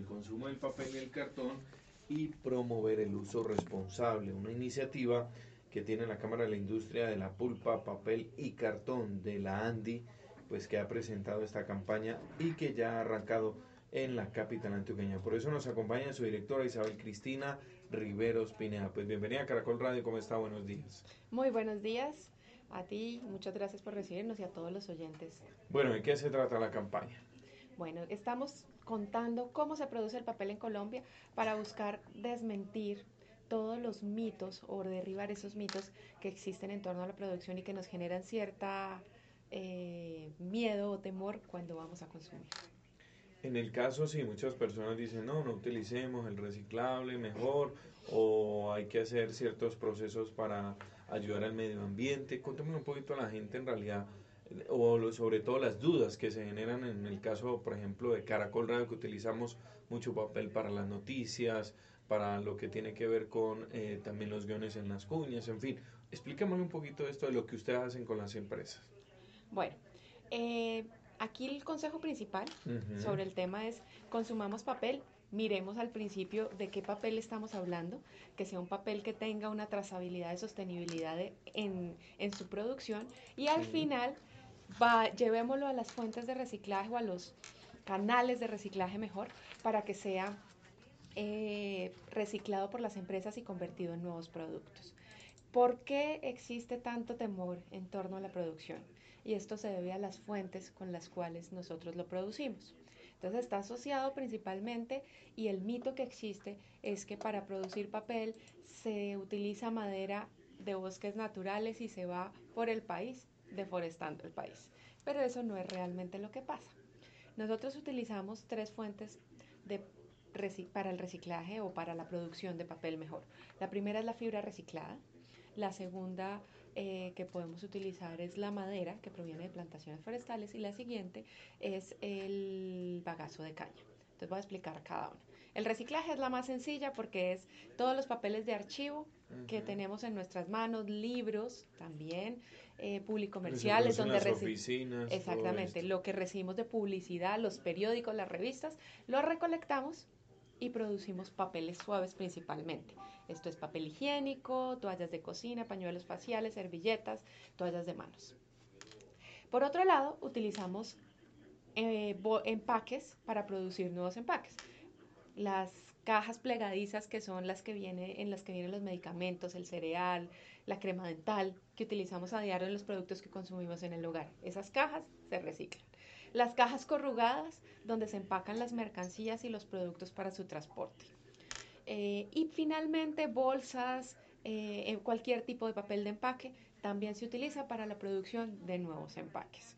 el consumo del papel y el cartón y promover el uso responsable, una iniciativa que tiene la Cámara de la Industria de la Pulpa, Papel y Cartón de la ANDI, pues que ha presentado esta campaña y que ya ha arrancado en la capital antioqueña. Por eso nos acompaña su directora Isabel Cristina Riveros Pineda. Pues bienvenida a Caracol Radio, ¿cómo está? Buenos días. Muy buenos días a ti, muchas gracias por recibirnos y a todos los oyentes. Bueno, ¿de qué se trata la campaña? Bueno, estamos contando cómo se produce el papel en Colombia para buscar desmentir todos los mitos o derribar esos mitos que existen en torno a la producción y que nos generan cierta eh, miedo o temor cuando vamos a consumir. En el caso, si muchas personas dicen, no, no utilicemos el reciclable mejor o hay que hacer ciertos procesos para ayudar al medio ambiente. Cuéntame un poquito a la gente en realidad o sobre todo las dudas que se generan en el caso, por ejemplo, de Caracol Radio, que utilizamos mucho papel para las noticias, para lo que tiene que ver con eh, también los guiones en las cuñas, en fin. Explícame un poquito esto de lo que ustedes hacen con las empresas. Bueno, eh, aquí el consejo principal sobre el tema es consumamos papel, miremos al principio de qué papel estamos hablando, que sea un papel que tenga una trazabilidad de sostenibilidad en, su producción y al final llevémoslo a las fuentes de reciclaje o a los canales de reciclaje mejor para que sea eh, reciclado por las empresas y convertido en nuevos productos. ¿Por qué existe tanto temor en torno a la producción? y esto se debe a las fuentes con las cuales nosotros lo producimos. Entonces está asociado principalmente y el mito que existe es que para producir papel se utiliza madera de bosques naturales y se va por el país deforestando el país. Pero eso no es realmente lo que pasa. Nosotros utilizamos tres fuentes para el reciclaje o para la producción de papel mejor. La primera es la fibra reciclada, la segunda eh, que podemos utilizar es la madera que proviene de plantaciones forestales y la siguiente es el bagazo de caña. Entonces voy a explicar cada una. El reciclaje es la más sencilla porque es todos los papeles de archivo que tenemos en nuestras manos, libros también, eh, publicomerciales, donde oficinas. Exactamente, lo que recibimos de publicidad, los periódicos, las revistas, lo recolectamos y producimos papeles suaves principalmente. Esto es papel higiénico, toallas de cocina, pañuelos faciales, servilletas, toallas de manos. Por otro lado, utilizamos eh, empaques para producir nuevos empaques. Las cajas plegadizas que son las que vienen en las que vienen los medicamentos, el cereal, la crema dental que utilizamos a diario en los productos que consumimos en el hogar. Esas cajas se reciclan las cajas corrugadas donde se empacan las mercancías y los productos para su transporte. Eh, y finalmente bolsas, eh, cualquier tipo de papel de empaque también se utiliza para la producción de nuevos empaques.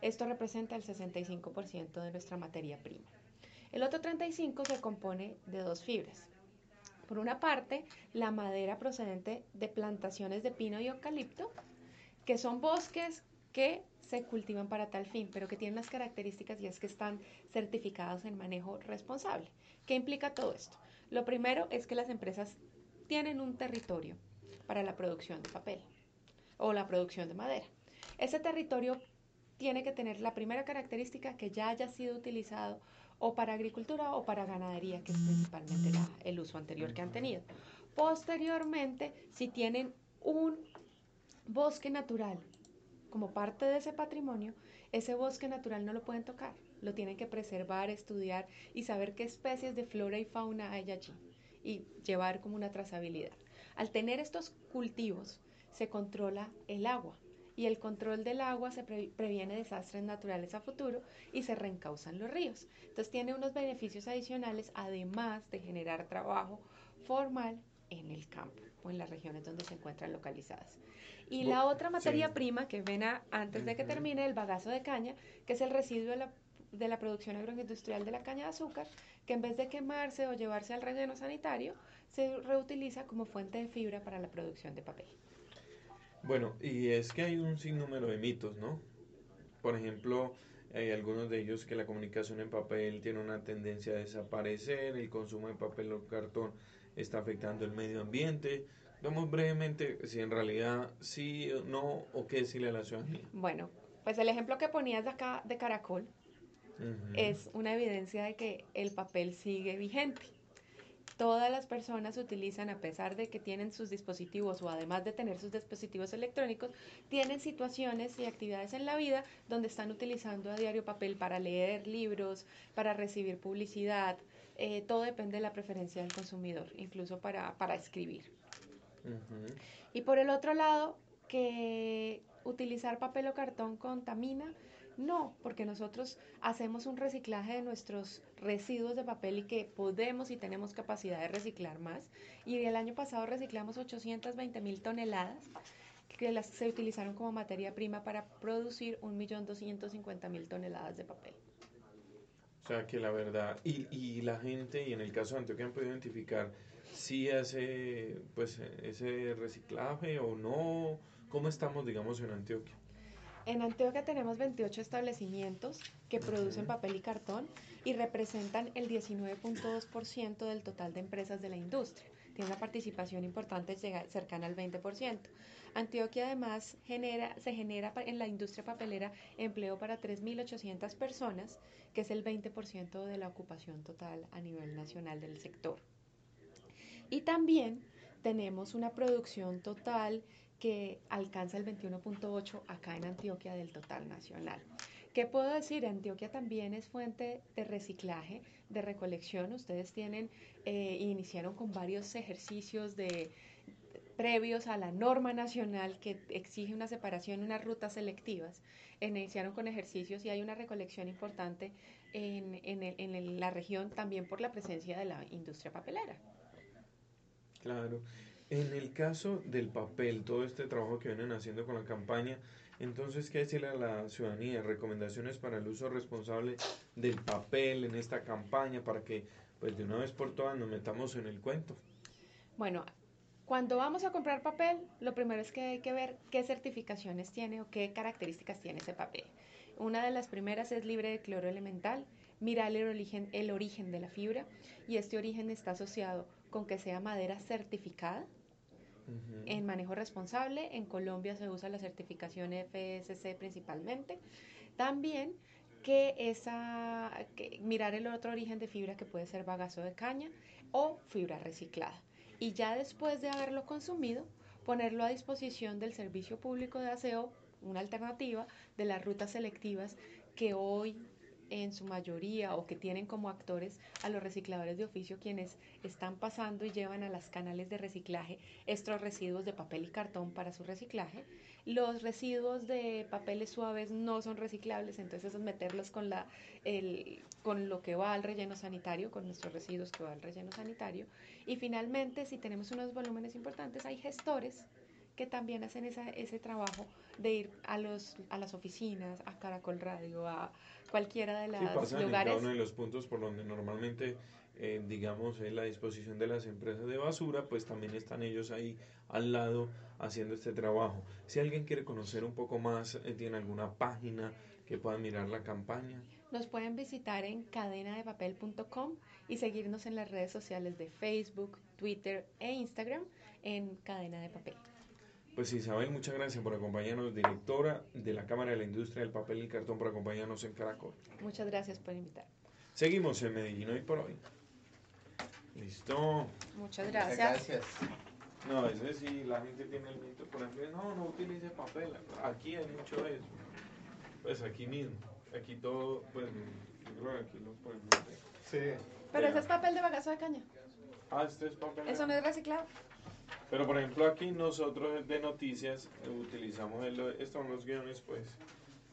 Esto representa el 65% de nuestra materia prima. El otro 35% se compone de dos fibras. Por una parte, la madera procedente de plantaciones de pino y eucalipto, que son bosques que se cultivan para tal fin, pero que tienen las características y es que están certificados en manejo responsable. ¿Qué implica todo esto? Lo primero es que las empresas tienen un territorio para la producción de papel o la producción de madera. Ese territorio tiene que tener la primera característica que ya haya sido utilizado o para agricultura o para ganadería, que es principalmente el uso anterior que han tenido. Posteriormente, si tienen un bosque natural como parte de ese patrimonio, ese bosque natural no lo pueden tocar, lo tienen que preservar, estudiar y saber qué especies de flora y fauna hay allí y llevar como una trazabilidad. Al tener estos cultivos, se controla el agua y el control del agua se previene desastres naturales a futuro y se reencausan los ríos. Entonces tiene unos beneficios adicionales además de generar trabajo formal en el campo o en las regiones donde se encuentran localizadas. Y la otra materia prima que ven antes de que termine, el bagazo de caña, que es el residuo de la, de la producción agroindustrial de la caña de azúcar, que en vez de quemarse o llevarse al relleno sanitario, se reutiliza como fuente de fibra para la producción de papel. Bueno, y es que hay un sinnúmero de mitos, ¿no? Por ejemplo, hay algunos de ellos que la comunicación en papel tiene una tendencia a desaparecer, el consumo de papel o cartón está afectando el medio ambiente. Vamos brevemente si en realidad sí o no o qué decirle a la ciudadanía. Bueno, pues el ejemplo que ponías de acá de Caracol, es una evidencia de que el papel sigue vigente. Todas las personas utilizan, a pesar de que tienen sus dispositivos o además de tener sus dispositivos electrónicos, tienen situaciones y actividades en la vida donde están utilizando a diario papel para leer libros, para recibir publicidad. Eh, todo depende de la preferencia del consumidor, incluso para, para escribir. Y por el otro lado, que utilizar papel o cartón contamina, no, porque nosotros hacemos un reciclaje de nuestros residuos de papel y que podemos y tenemos capacidad de reciclar más. Y el año pasado reciclamos 820 mil toneladas que las, se utilizaron como materia prima para producir 1.250.000 toneladas de papel. O sea que la verdad, y, y la gente, y en el caso de Antioquia han podido identificar si hace pues ese reciclaje o no, ¿cómo estamos digamos en Antioquia? En Antioquia tenemos 28 establecimientos que producen papel y cartón y representan el 19.2% del total de empresas de la industria. Tiene una participación importante cercana al 20%. Antioquia además genera, se genera en la industria papelera empleo para 3.800 personas, que es el 20% de la ocupación total a nivel nacional del sector. Y también tenemos una producción total que alcanza el 21.8 acá en Antioquia del total nacional. ¿Qué puedo decir? Antioquia también es fuente de reciclaje, de recolección. Ustedes tienen, eh, iniciaron con varios ejercicios de, previos a la norma nacional que exige una separación, unas rutas selectivas. Iniciaron con ejercicios y hay una recolección importante en, en la región también por la presencia de la industria papelera. Claro. En el caso del papel, todo este trabajo que vienen haciendo con la campaña, entonces, ¿qué decirle a la ciudadanía? Recomendaciones para el uso responsable del papel en esta campaña para que, pues de una vez por todas, nos metamos en el cuento. Bueno, cuando vamos a comprar papel, lo primero es que hay que ver qué certificaciones tiene o qué características tiene ese papel. Una de las primeras es libre de cloro elemental, mirar el origen, el origen de la fibra y este origen está asociado con que sea madera certificada, en manejo responsable. En Colombia se usa la certificación FSC principalmente. También que esa mirar el otro origen de fibra que puede ser bagazo de caña o fibra reciclada. Y ya después de haberlo consumido, ponerlo a disposición del servicio público de aseo, una alternativa de las rutas selectivas que hoy en su mayoría o que tienen como actores a los recicladores de oficio quienes están pasando y llevan a las canales de reciclaje estos residuos de papel y cartón para su reciclaje. Los residuos de papeles suaves no son reciclables, entonces es meterlos con, la, el, con lo que va al relleno sanitario, con nuestros residuos que va al relleno sanitario. Y finalmente, si tenemos unos volúmenes importantes, hay gestores que también hacen esa, ese trabajo de ir a, los, a las oficinas, a Caracol Radio, a cualquiera de los sí, lugares. En uno de los puntos por donde normalmente, eh, digamos, en la disposición de las empresas de basura, pues también están ellos ahí al lado haciendo este trabajo. Si alguien quiere conocer un poco más, eh, tiene alguna página que puedan mirar la campaña. Nos pueden visitar en cadenadepapel.com y seguirnos en las redes sociales de Facebook, Twitter e Instagram en Cadena de Papel. Pues Isabel, muchas gracias por acompañarnos, directora de la Cámara de la Industria del Papel y Cartón, por acompañarnos en Caracol. Muchas gracias por invitar. Seguimos en Medellín hoy por hoy. Listo. Muchas gracias. No, ese sí, la gente tiene el mito, por ejemplo, no, no utilice papel. Aquí hay mucho de eso. Pues aquí mismo. Aquí todo, pues, yo creo que aquí lo pueden Sí. Pero ese es papel de bagazo de caña. Ah, este es papel. Eso no es reciclado. Pero por ejemplo aquí nosotros de noticias utilizamos estos los guiones pues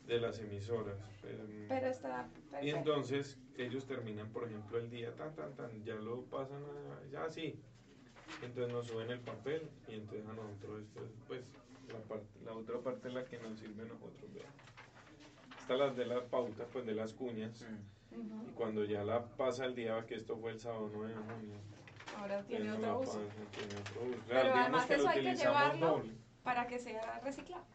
de las emisoras. Em, Pero está Y entonces ellos terminan por ejemplo el día tan tan tan, ya lo pasan a, ya sí. Entonces nos suben el papel y entonces a nosotros esto pues la, parte, la otra parte es la que nos sirve a nosotros. Vean. Está las de las pautas pues de las cuñas. Y cuando ya la pasa el día, que esto fue el sábado 9 de junio ahora tiene otro uso. Pero además eso hay que llevarlo para que sea reciclado.